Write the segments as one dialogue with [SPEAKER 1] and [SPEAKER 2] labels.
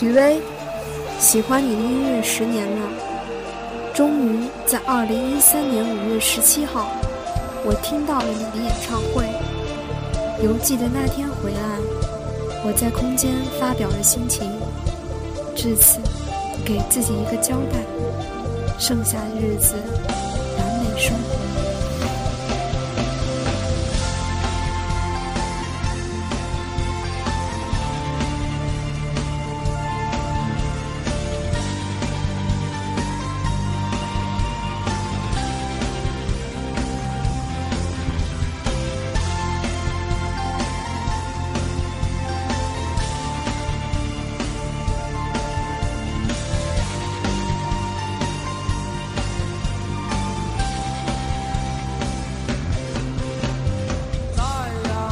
[SPEAKER 1] 许巍，喜欢你的音乐十年了，终于在二零一三年五月十七号，我听到了你的演唱会。犹记得那天回来，我在空间发表了心情，至此给自己一个交代，剩下的日子完美生活。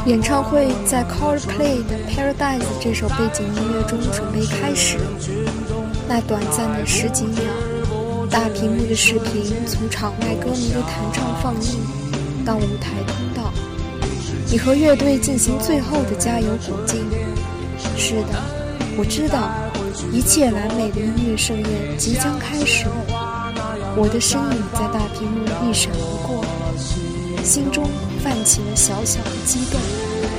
[SPEAKER 1] 演唱会在 Coldplay 的 Paradise 这首背景音乐中准备开始，那短暂的十几秒，大屏幕的视频从场外歌迷的弹唱放映到舞台通道，你和乐队进行最后的加油鼓劲。是的，我知道，一切完美的音乐盛宴即将开始。我的身影在大屏幕一闪而过，心中。泛起了小小的激动。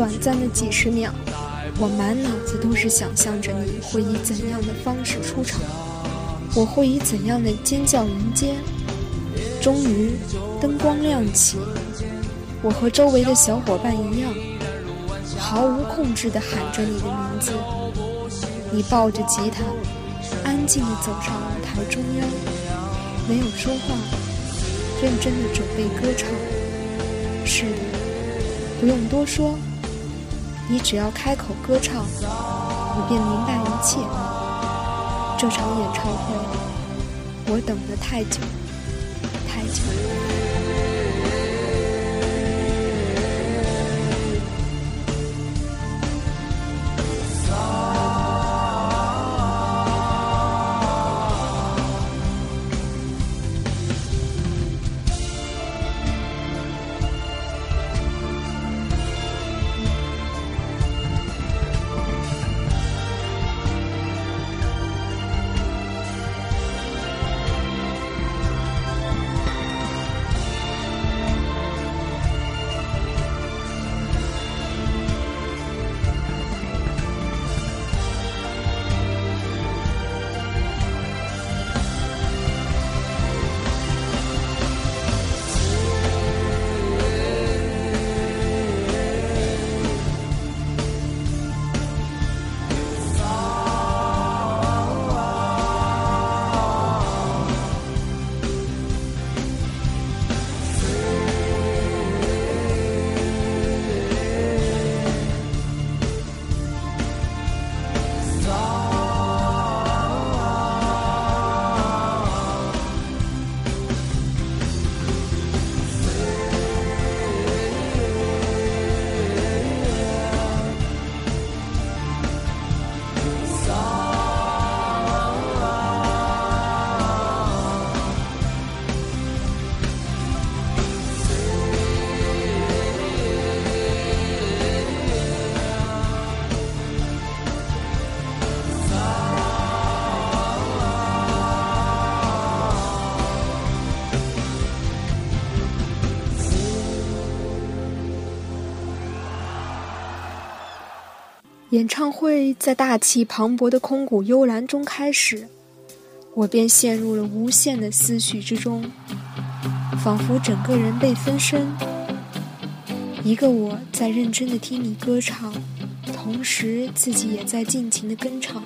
[SPEAKER 1] 短暂的几十秒，我满脑子都是想象着你会以怎样的方式出场，我会以怎样的尖叫迎接。终于，灯光亮起，我和周围的小伙伴一样，毫无控制地喊着你的名字。你抱着吉他，安静地走上舞台中央，没有说话，认真地准备歌唱。是的，不用多说。你只要开口歌唱，你便明白一切。这场演唱会，我等得太久，太久。演唱会在大气磅礴的空谷幽兰中开始，我便陷入了无限的思绪之中，仿佛整个人被分身。一个我在认真的听你歌唱，同时自己也在尽情的跟唱；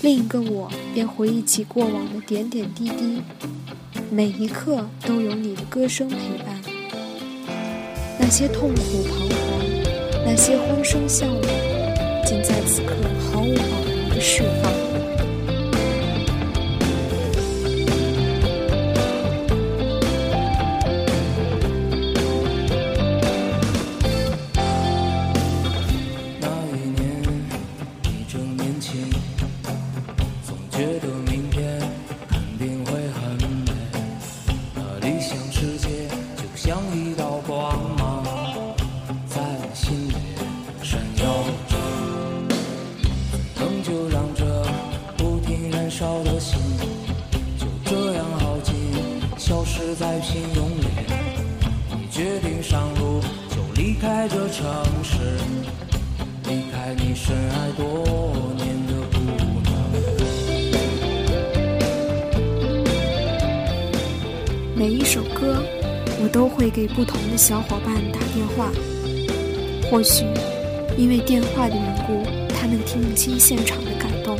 [SPEAKER 1] 另一个我便回忆起过往的点点滴滴，每一刻都有你的歌声陪伴。那
[SPEAKER 2] 些痛苦彷徨，那些欢声笑语，仅在此刻毫无保留。就让这不停燃烧的心，就这样耗尽，消失在平庸里。你决定上路，就离开这城市，离开你深爱多年的姑娘。每一首歌，我都会给不同的小伙伴打电话，或许因为电话的缘故。他们听不清现场的感动，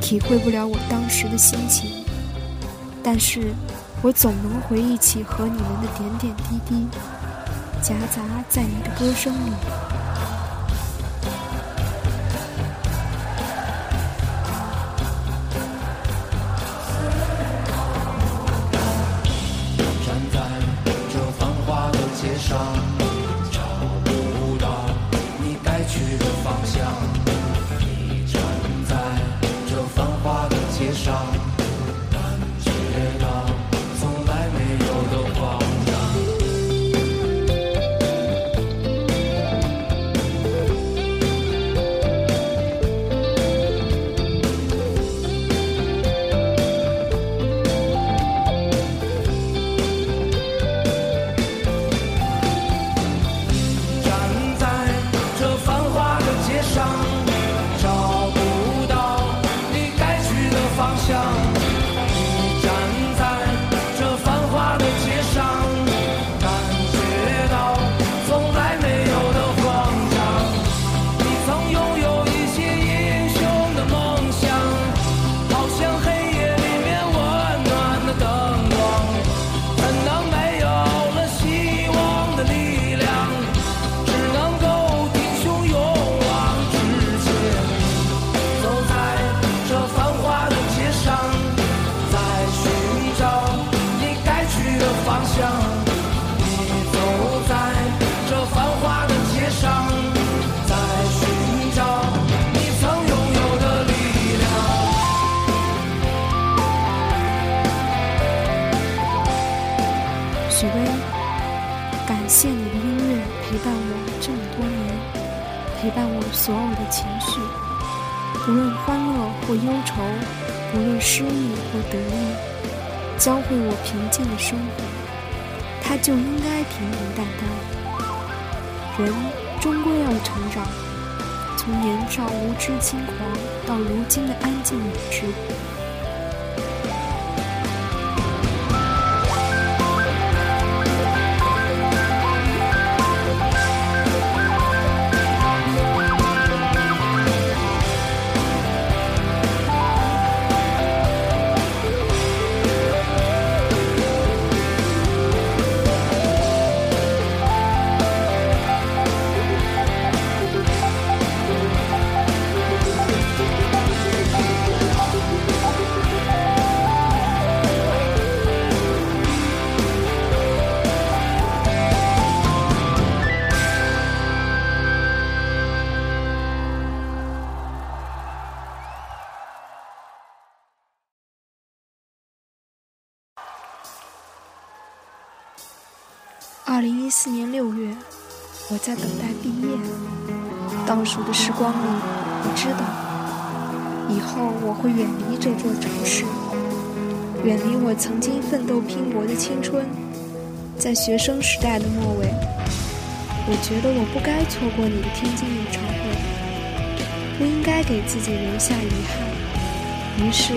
[SPEAKER 2] 体会不了我当时的心情。但是，我总能回忆起和你们的点点滴滴，夹杂在你的歌声里。
[SPEAKER 1] 许巍，感谢你的音乐陪伴我这么多年，陪伴我
[SPEAKER 2] 所有的情绪，不论欢乐或忧愁，不论失意或得意，教会我平静的生活，它就应该平平淡淡。人终归要成长，从年少无知轻狂，到如今的安静理智。一四年六月，我在等待毕业。倒数的时光里，我知道，以后我会远离这座城市，远离我曾经奋斗拼搏的青春。在学生时代的末尾，我觉得我不该错过你的天津演唱会，不应该给自己留下遗憾。于是，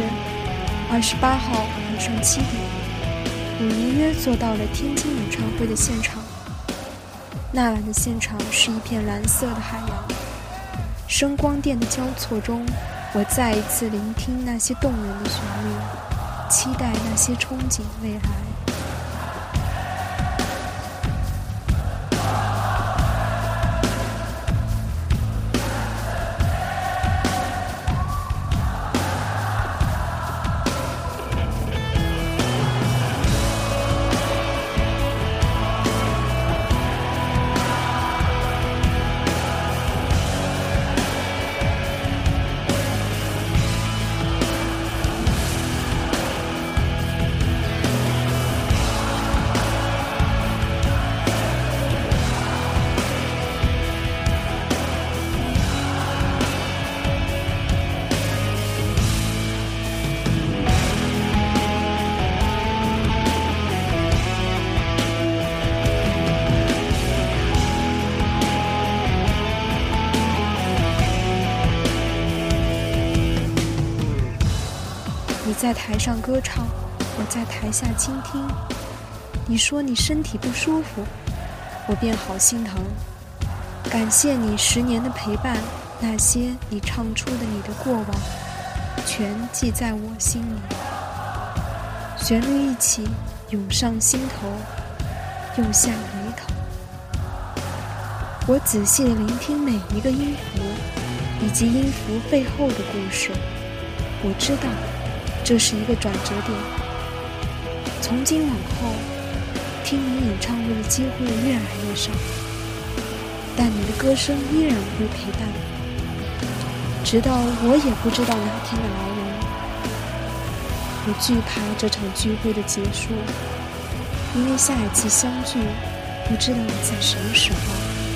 [SPEAKER 2] 二十八号晚上七点。我如约坐到了天津演唱会的现场。那晚的现场是一片蓝色的海洋，声光电的交错中，我再一次聆听那些动人的旋律，期待那些憧憬未来。
[SPEAKER 1] 在台上歌唱，我在台下倾听。你说你身体不舒服，我便好心疼。感谢你十年的陪伴，那些你唱出的你的过往，全记在我心里。旋律一起涌上心头，又下眉头。我仔细的聆听每一个音符，以及音符背后的故事。我知道，这是一个转折点。从今往后，听你演唱会的机会越来越少，但你的歌声依然会陪伴，直到我也不知道哪天的来临。我惧怕这场聚会的结束，因为下一次相聚，不知道在什么时候。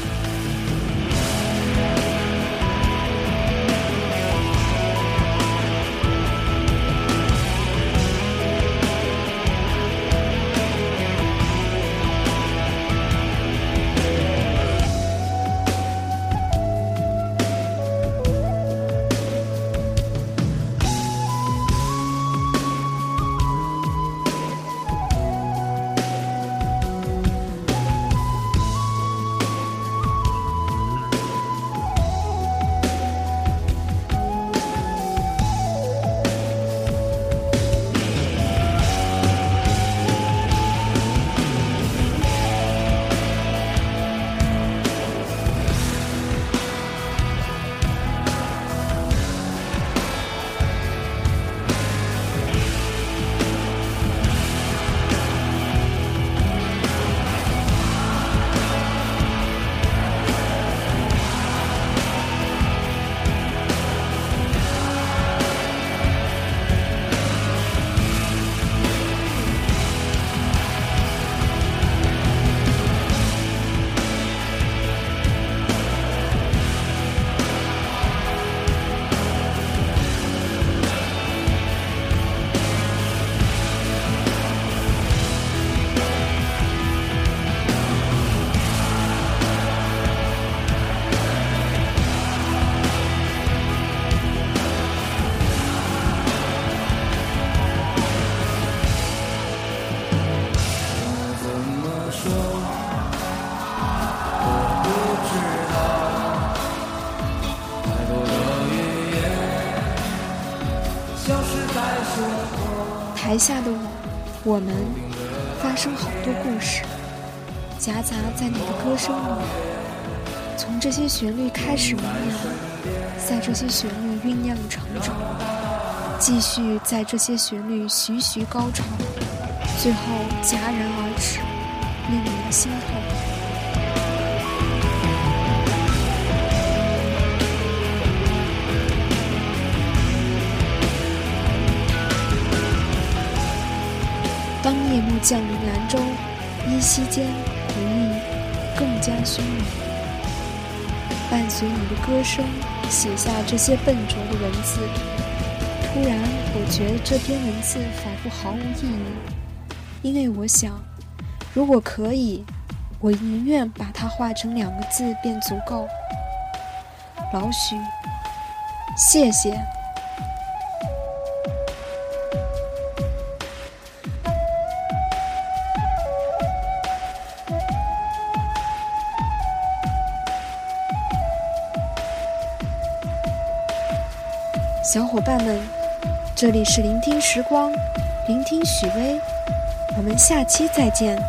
[SPEAKER 1] 台下的我，我们发生好多故事，夹杂在你的歌声里。从这些旋律开始萌芽，在这些旋律酝酿成长，继续在这些旋律徐徐高潮，最后戛然而止，令人心痛。降临兰州，依稀间回忆更加汹涌。伴随你的歌声，写下这些笨拙的文字。突然，我觉得这篇文字仿佛毫无意义，因为我想，如果可以，我宁愿把它画成两个字便足够。老许，谢谢。小伙伴们，这里是聆听时光，聆听许巍，我们下期再见。